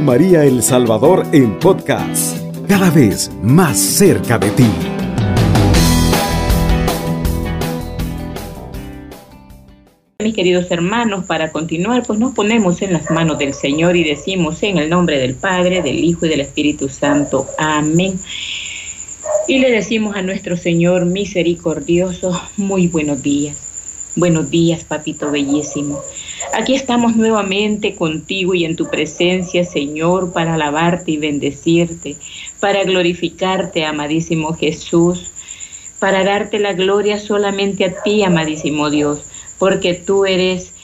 María El Salvador en podcast, cada vez más cerca de ti. Mis queridos hermanos, para continuar, pues nos ponemos en las manos del Señor y decimos en el nombre del Padre, del Hijo y del Espíritu Santo. Amén. Y le decimos a nuestro Señor misericordioso, muy buenos días. Buenos días, papito bellísimo. Aquí estamos nuevamente contigo y en tu presencia, Señor, para alabarte y bendecirte, para glorificarte, amadísimo Jesús, para darte la gloria solamente a ti, amadísimo Dios, porque tú eres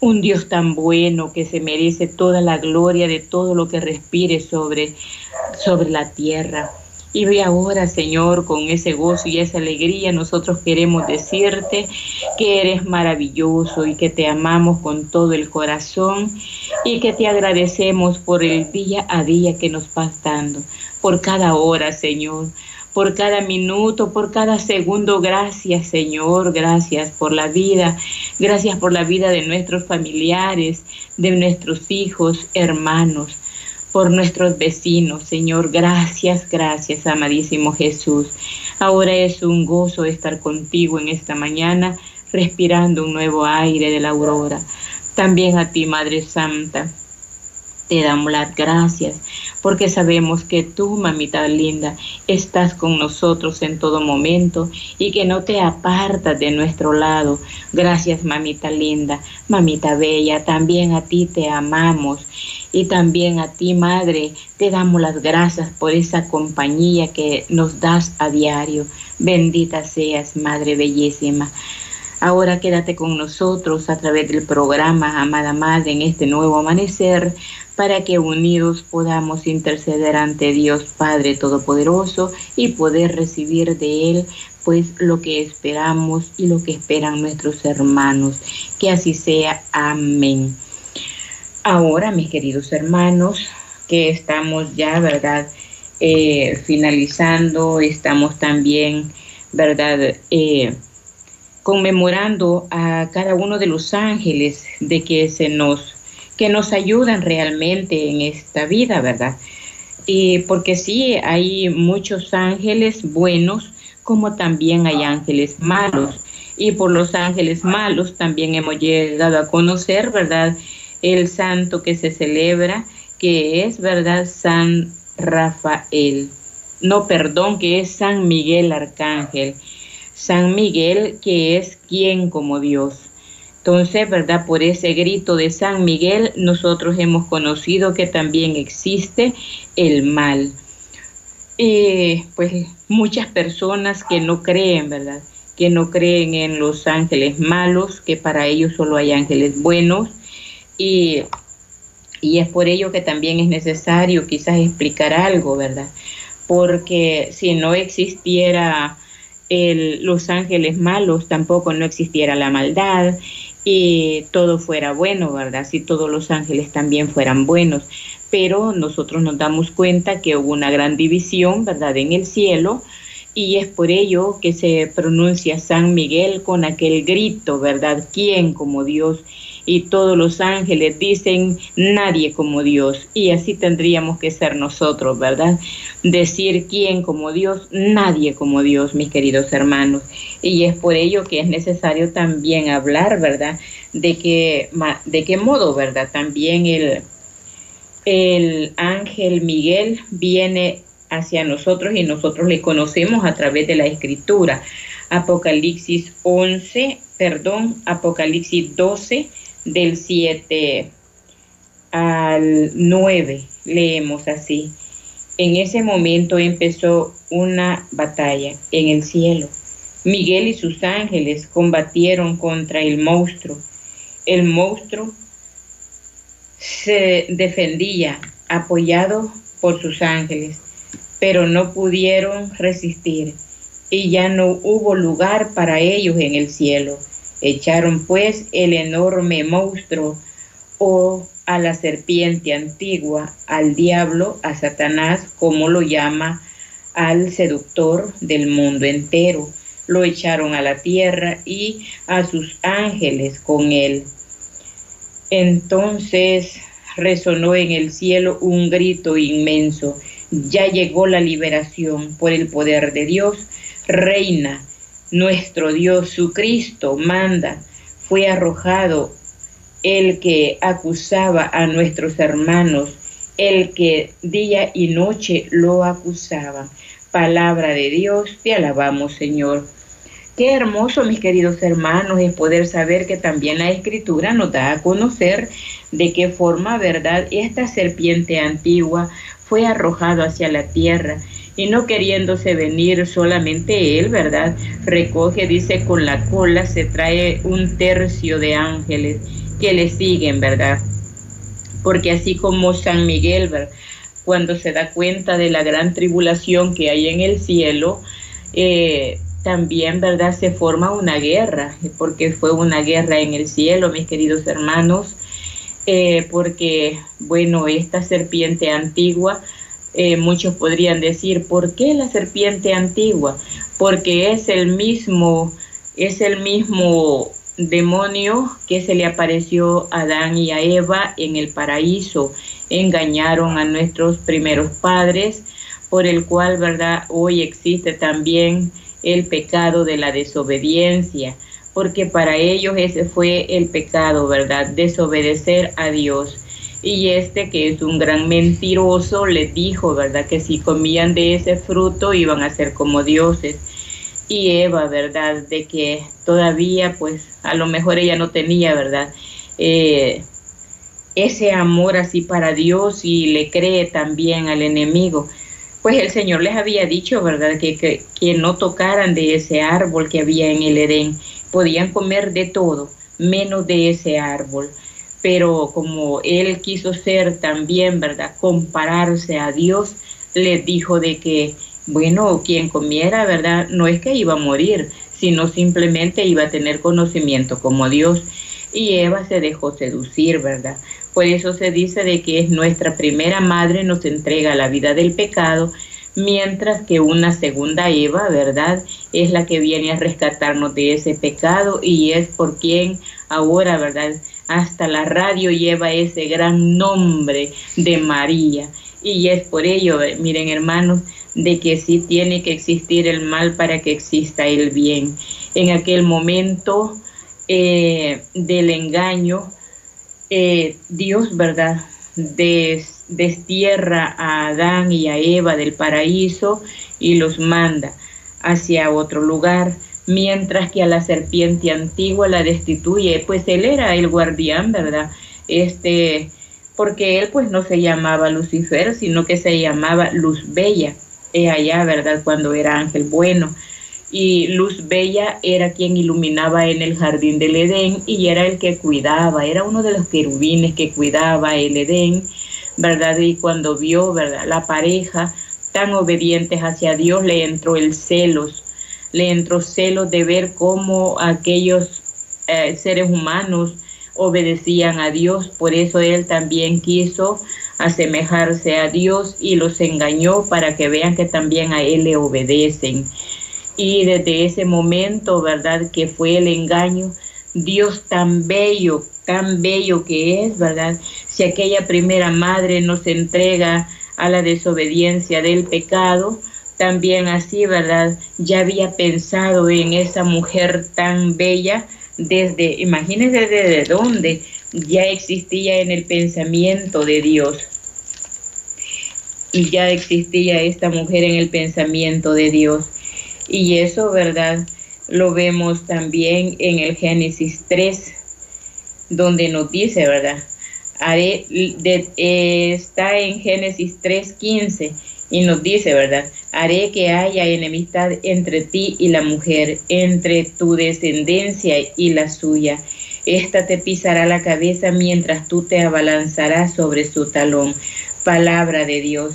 un Dios tan bueno que se merece toda la gloria de todo lo que respire sobre, sobre la tierra. Y ahora, Señor, con ese gozo y esa alegría, nosotros queremos decirte que eres maravilloso y que te amamos con todo el corazón y que te agradecemos por el día a día que nos vas dando, por cada hora, Señor, por cada minuto, por cada segundo. Gracias, Señor, gracias por la vida, gracias por la vida de nuestros familiares, de nuestros hijos, hermanos por nuestros vecinos. Señor, gracias, gracias, amadísimo Jesús. Ahora es un gozo estar contigo en esta mañana, respirando un nuevo aire de la aurora. También a ti, Madre Santa, te damos las gracias porque sabemos que tú, mamita linda, estás con nosotros en todo momento y que no te apartas de nuestro lado. Gracias, mamita linda, mamita bella, también a ti te amamos y también a ti, Madre, te damos las gracias por esa compañía que nos das a diario. Bendita seas, Madre bellísima. Ahora quédate con nosotros a través del programa Amada Madre en este nuevo amanecer para que unidos podamos interceder ante Dios Padre Todopoderoso y poder recibir de Él pues lo que esperamos y lo que esperan nuestros hermanos. Que así sea. Amén. Ahora, mis queridos hermanos, que estamos ya, ¿verdad? Eh, finalizando, estamos también, ¿verdad? Eh, conmemorando a cada uno de los ángeles de que se nos que nos ayudan realmente en esta vida, ¿verdad? Y porque sí hay muchos ángeles buenos como también hay ángeles malos. Y por los ángeles malos también hemos llegado a conocer, ¿verdad? El santo que se celebra, que es, ¿verdad? San Rafael. No, perdón, que es San Miguel Arcángel. San Miguel, que es quien como Dios. Entonces, ¿verdad? Por ese grito de San Miguel, nosotros hemos conocido que también existe el mal. Eh, pues muchas personas que no creen, ¿verdad? Que no creen en los ángeles malos, que para ellos solo hay ángeles buenos. Y, y es por ello que también es necesario quizás explicar algo, ¿verdad? Porque si no existiera los ángeles malos, tampoco no existiera la maldad y todo fuera bueno, ¿verdad? Si todos los ángeles también fueran buenos. Pero nosotros nos damos cuenta que hubo una gran división, ¿verdad? En el cielo y es por ello que se pronuncia San Miguel con aquel grito, ¿verdad? ¿Quién como Dios? Y todos los ángeles dicen nadie como Dios. Y así tendríamos que ser nosotros, ¿verdad? Decir quién como Dios, nadie como Dios, mis queridos hermanos. Y es por ello que es necesario también hablar, ¿verdad? De qué, de qué modo, ¿verdad? También el, el ángel Miguel viene hacia nosotros y nosotros le conocemos a través de la escritura. Apocalipsis 11, perdón, Apocalipsis 12, del 7 al 9, leemos así. En ese momento empezó una batalla en el cielo. Miguel y sus ángeles combatieron contra el monstruo. El monstruo se defendía apoyado por sus ángeles, pero no pudieron resistir y ya no hubo lugar para ellos en el cielo. Echaron pues el enorme monstruo o a la serpiente antigua, al diablo, a Satanás, como lo llama al seductor del mundo entero. Lo echaron a la tierra y a sus ángeles con él. Entonces, resonó en el cielo un grito inmenso. Ya llegó la liberación por el poder de Dios. Reina, nuestro Dios, su Cristo, manda. Fue arrojado el que acusaba a nuestros hermanos, el que día y noche lo acusaba. Palabra de Dios, te alabamos, Señor. Qué hermoso, mis queridos hermanos, es poder saber que también la escritura nos da a conocer de qué forma, ¿verdad? Esta serpiente antigua fue arrojado hacia la tierra y no queriéndose venir solamente él, ¿verdad? Recoge, dice, con la cola se trae un tercio de ángeles que le siguen, ¿verdad? Porque así como San Miguel, ¿verdad? cuando se da cuenta de la gran tribulación que hay en el cielo, eh, también, ¿verdad? Se forma una guerra, porque fue una guerra en el cielo, mis queridos hermanos, eh, porque, bueno, esta serpiente antigua, eh, muchos podrían decir, ¿por qué la serpiente antigua? Porque es el mismo, es el mismo demonio que se le apareció a Adán y a Eva en el paraíso. Engañaron a nuestros primeros padres, por el cual, ¿verdad? Hoy existe también el pecado de la desobediencia, porque para ellos ese fue el pecado, ¿verdad? Desobedecer a Dios. Y este que es un gran mentiroso les dijo, ¿verdad? Que si comían de ese fruto iban a ser como dioses. Y Eva, ¿verdad? De que todavía, pues, a lo mejor ella no tenía, ¿verdad? Eh, ese amor así para Dios y le cree también al enemigo pues el Señor les había dicho, ¿verdad?, que, que, no tocaran de ese árbol que había en el Edén. Podían comer de todo, menos de ese árbol. Pero como Él quiso ser también, ¿verdad?, compararse a Dios, les dijo de que, bueno, quien comiera, ¿verdad?, no es que iba a morir, sino simplemente iba a tener conocimiento como Dios. Y Eva se dejó seducir, ¿verdad? Por eso se dice de que es nuestra primera madre nos entrega la vida del pecado, mientras que una segunda Eva, ¿verdad? Es la que viene a rescatarnos de ese pecado y es por quien ahora, ¿verdad? Hasta la radio lleva ese gran nombre de María. Y es por ello, miren hermanos, de que sí tiene que existir el mal para que exista el bien. En aquel momento eh, del engaño, eh, Dios, ¿verdad? destierra a Adán y a Eva del paraíso y los manda hacia otro lugar, mientras que a la serpiente antigua la destituye, pues él era el guardián, ¿verdad? Este, porque él pues no se llamaba Lucifer, sino que se llamaba Luz Bella, es allá, ¿verdad? Cuando era ángel bueno y Luz Bella era quien iluminaba en el jardín del Edén y era el que cuidaba, era uno de los querubines que cuidaba el Edén, ¿verdad? Y cuando vio, ¿verdad? La pareja tan obedientes hacia Dios le entró el celos, le entró celos de ver cómo aquellos eh, seres humanos obedecían a Dios, por eso él también quiso asemejarse a Dios y los engañó para que vean que también a él le obedecen. Y desde ese momento, ¿verdad? Que fue el engaño, Dios tan bello, tan bello que es, ¿verdad? Si aquella primera madre nos entrega a la desobediencia del pecado, también así, ¿verdad? Ya había pensado en esa mujer tan bella desde, imagínense desde dónde ya existía en el pensamiento de Dios. Y ya existía esta mujer en el pensamiento de Dios. Y eso, ¿verdad? Lo vemos también en el Génesis 3, donde nos dice, ¿verdad? Haré, está en Génesis 3.15 y nos dice, ¿verdad? Haré que haya enemistad entre ti y la mujer, entre tu descendencia y la suya. Esta te pisará la cabeza mientras tú te abalanzarás sobre su talón. Palabra de Dios.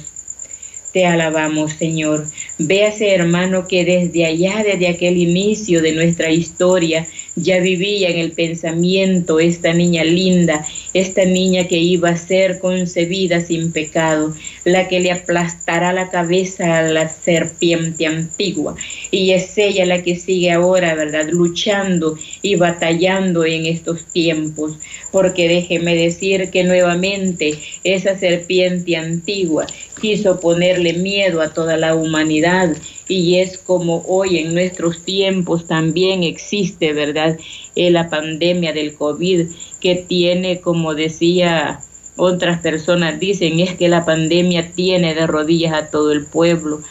Te alabamos, Señor. Véase, hermano, que desde allá, desde aquel inicio de nuestra historia, ya vivía en el pensamiento esta niña linda esta niña que iba a ser concebida sin pecado, la que le aplastará la cabeza a la serpiente antigua. Y es ella la que sigue ahora, ¿verdad? Luchando y batallando en estos tiempos, porque déjeme decir que nuevamente esa serpiente antigua quiso ponerle miedo a toda la humanidad y es como hoy en nuestros tiempos también existe, ¿verdad? Eh, la pandemia del COVID que tiene, como decía otras personas, dicen es que la pandemia tiene de rodillas a todo el pueblo.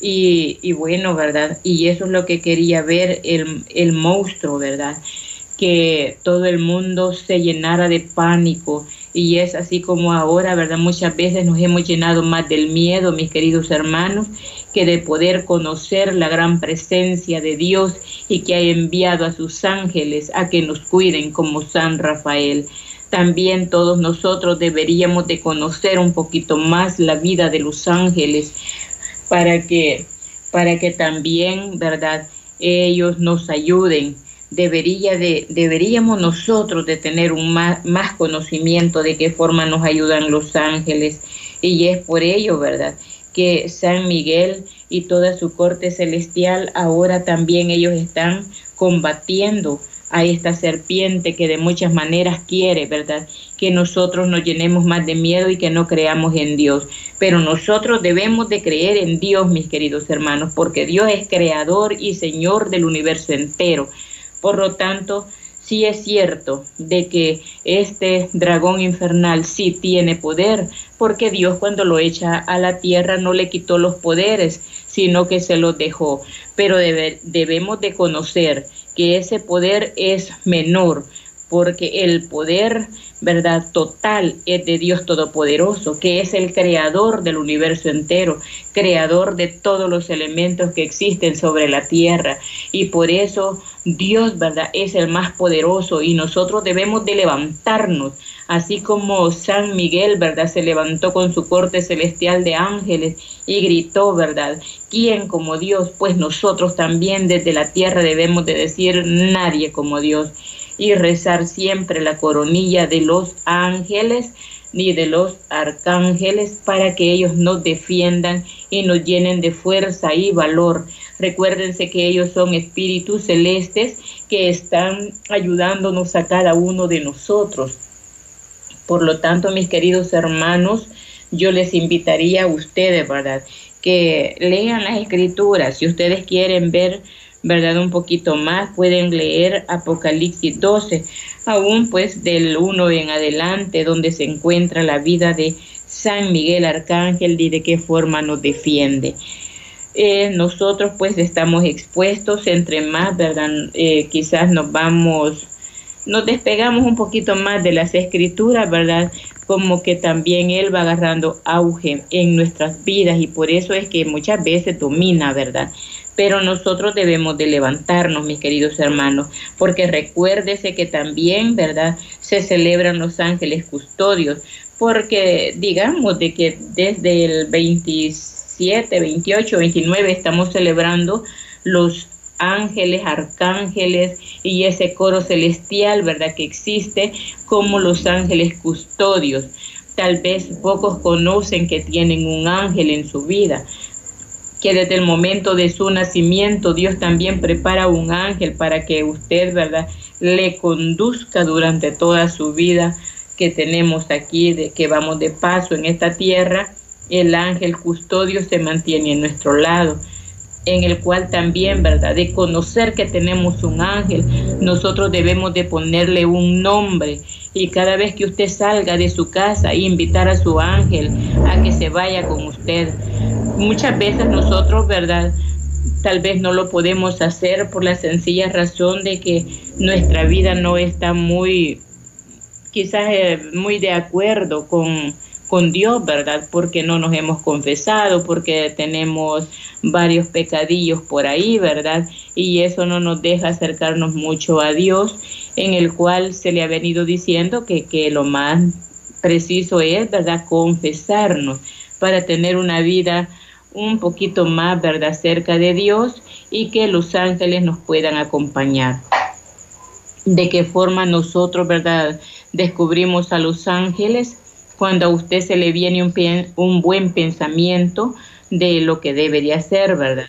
Y, y bueno, ¿verdad? Y eso es lo que quería ver el, el monstruo, ¿verdad? Que todo el mundo se llenara de pánico y es así como ahora, ¿verdad? Muchas veces nos hemos llenado más del miedo, mis queridos hermanos, que de poder conocer la gran presencia de Dios y que ha enviado a sus ángeles a que nos cuiden como San Rafael. También todos nosotros deberíamos de conocer un poquito más la vida de los ángeles para que para que también, ¿verdad? Ellos nos ayuden debería de, deberíamos nosotros de tener un más, más conocimiento de qué forma nos ayudan los ángeles. Y es por ello, ¿verdad? Que San Miguel y toda su corte celestial ahora también ellos están combatiendo a esta serpiente que de muchas maneras quiere, ¿verdad? Que nosotros nos llenemos más de miedo y que no creamos en Dios. Pero nosotros debemos de creer en Dios, mis queridos hermanos, porque Dios es creador y Señor del universo entero. Por lo tanto, sí es cierto de que este dragón infernal sí tiene poder, porque Dios cuando lo echa a la tierra no le quitó los poderes, sino que se los dejó. Pero debemos de conocer que ese poder es menor, porque el poder, ¿verdad? Total es de Dios Todopoderoso, que es el creador del universo entero, creador de todos los elementos que existen sobre la tierra. Y por eso Dios, ¿verdad? Es el más poderoso y nosotros debemos de levantarnos, así como San Miguel, ¿verdad? Se levantó con su corte celestial de ángeles y gritó, ¿verdad? ¿Quién como Dios? Pues nosotros también desde la tierra debemos de decir nadie como Dios y rezar siempre la coronilla de los ángeles ni de los arcángeles para que ellos nos defiendan y nos llenen de fuerza y valor. Recuérdense que ellos son espíritus celestes que están ayudándonos a cada uno de nosotros. Por lo tanto, mis queridos hermanos, yo les invitaría a ustedes, ¿verdad? Que lean las escrituras. Si ustedes quieren ver ¿verdad? Un poquito más, pueden leer Apocalipsis 12, aún pues del 1 en adelante, donde se encuentra la vida de San Miguel Arcángel y de qué forma nos defiende. Eh, nosotros pues estamos expuestos, entre más, ¿verdad? Eh, quizás nos vamos, nos despegamos un poquito más de las escrituras, ¿verdad? Como que también Él va agarrando auge en nuestras vidas y por eso es que muchas veces domina, ¿verdad? pero nosotros debemos de levantarnos, mis queridos hermanos, porque recuérdese que también, ¿verdad? Se celebran los ángeles custodios, porque digamos de que desde el 27, 28, 29 estamos celebrando los ángeles, arcángeles y ese coro celestial, ¿verdad? Que existe como los ángeles custodios. Tal vez pocos conocen que tienen un ángel en su vida, que desde el momento de su nacimiento Dios también prepara un ángel para que usted, ¿verdad?, le conduzca durante toda su vida que tenemos aquí, de que vamos de paso en esta tierra. El ángel custodio se mantiene en nuestro lado en el cual también, ¿verdad? De conocer que tenemos un ángel, nosotros debemos de ponerle un nombre y cada vez que usted salga de su casa, invitar a su ángel a que se vaya con usted. Muchas veces nosotros, ¿verdad? Tal vez no lo podemos hacer por la sencilla razón de que nuestra vida no está muy, quizás eh, muy de acuerdo con, con Dios, ¿verdad? Porque no nos hemos confesado, porque tenemos varios pecadillos por ahí, ¿verdad? Y eso no nos deja acercarnos mucho a Dios, en el cual se le ha venido diciendo que, que lo más preciso es, ¿verdad? Confesarnos para tener una vida un poquito más, ¿verdad? Cerca de Dios y que los ángeles nos puedan acompañar. de qué forma nosotros, ¿verdad? Descubrimos a los ángeles cuando a usted se le viene un, buen pensamiento de lo que debe de hacer, ¿verdad?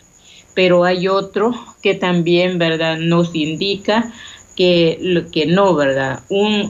Pero hay otro que también, ¿verdad? Nos indica que, que no, ¿verdad?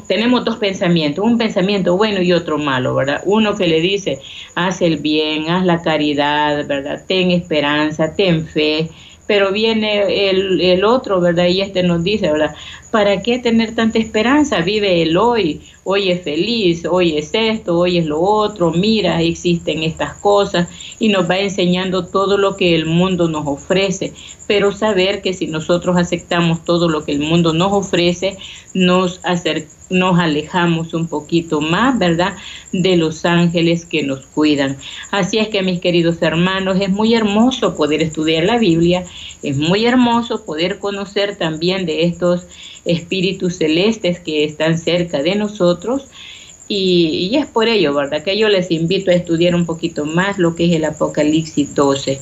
Tenemos dos pensamientos, un pensamiento bueno y otro malo, ¿verdad? Uno que le dice, haz el bien, haz la caridad, ¿verdad? Ten esperanza, ten fe, pero viene el, el, otro, ¿verdad? Y este nos dice, ¿verdad? ¿Para qué tener tanta esperanza? Vive el hoy, hoy es feliz, hoy es esto, hoy es lo otro, mira, existen estas cosas y nos va enseñando todo lo que el mundo nos ofrece, pero saber que si nosotros aceptamos todo lo que el mundo nos ofrece, nos nos alejamos un poquito más, ¿verdad?, de los ángeles que nos cuidan. Así es que, mis queridos hermanos, es muy hermoso poder estudiar la Biblia, es muy hermoso poder conocer también de estos espíritus celestes que están cerca de nosotros. Y, es por ello, ¿verdad?, que yo les invito a estudiar un poquito más lo que es el Apocalipsis 12.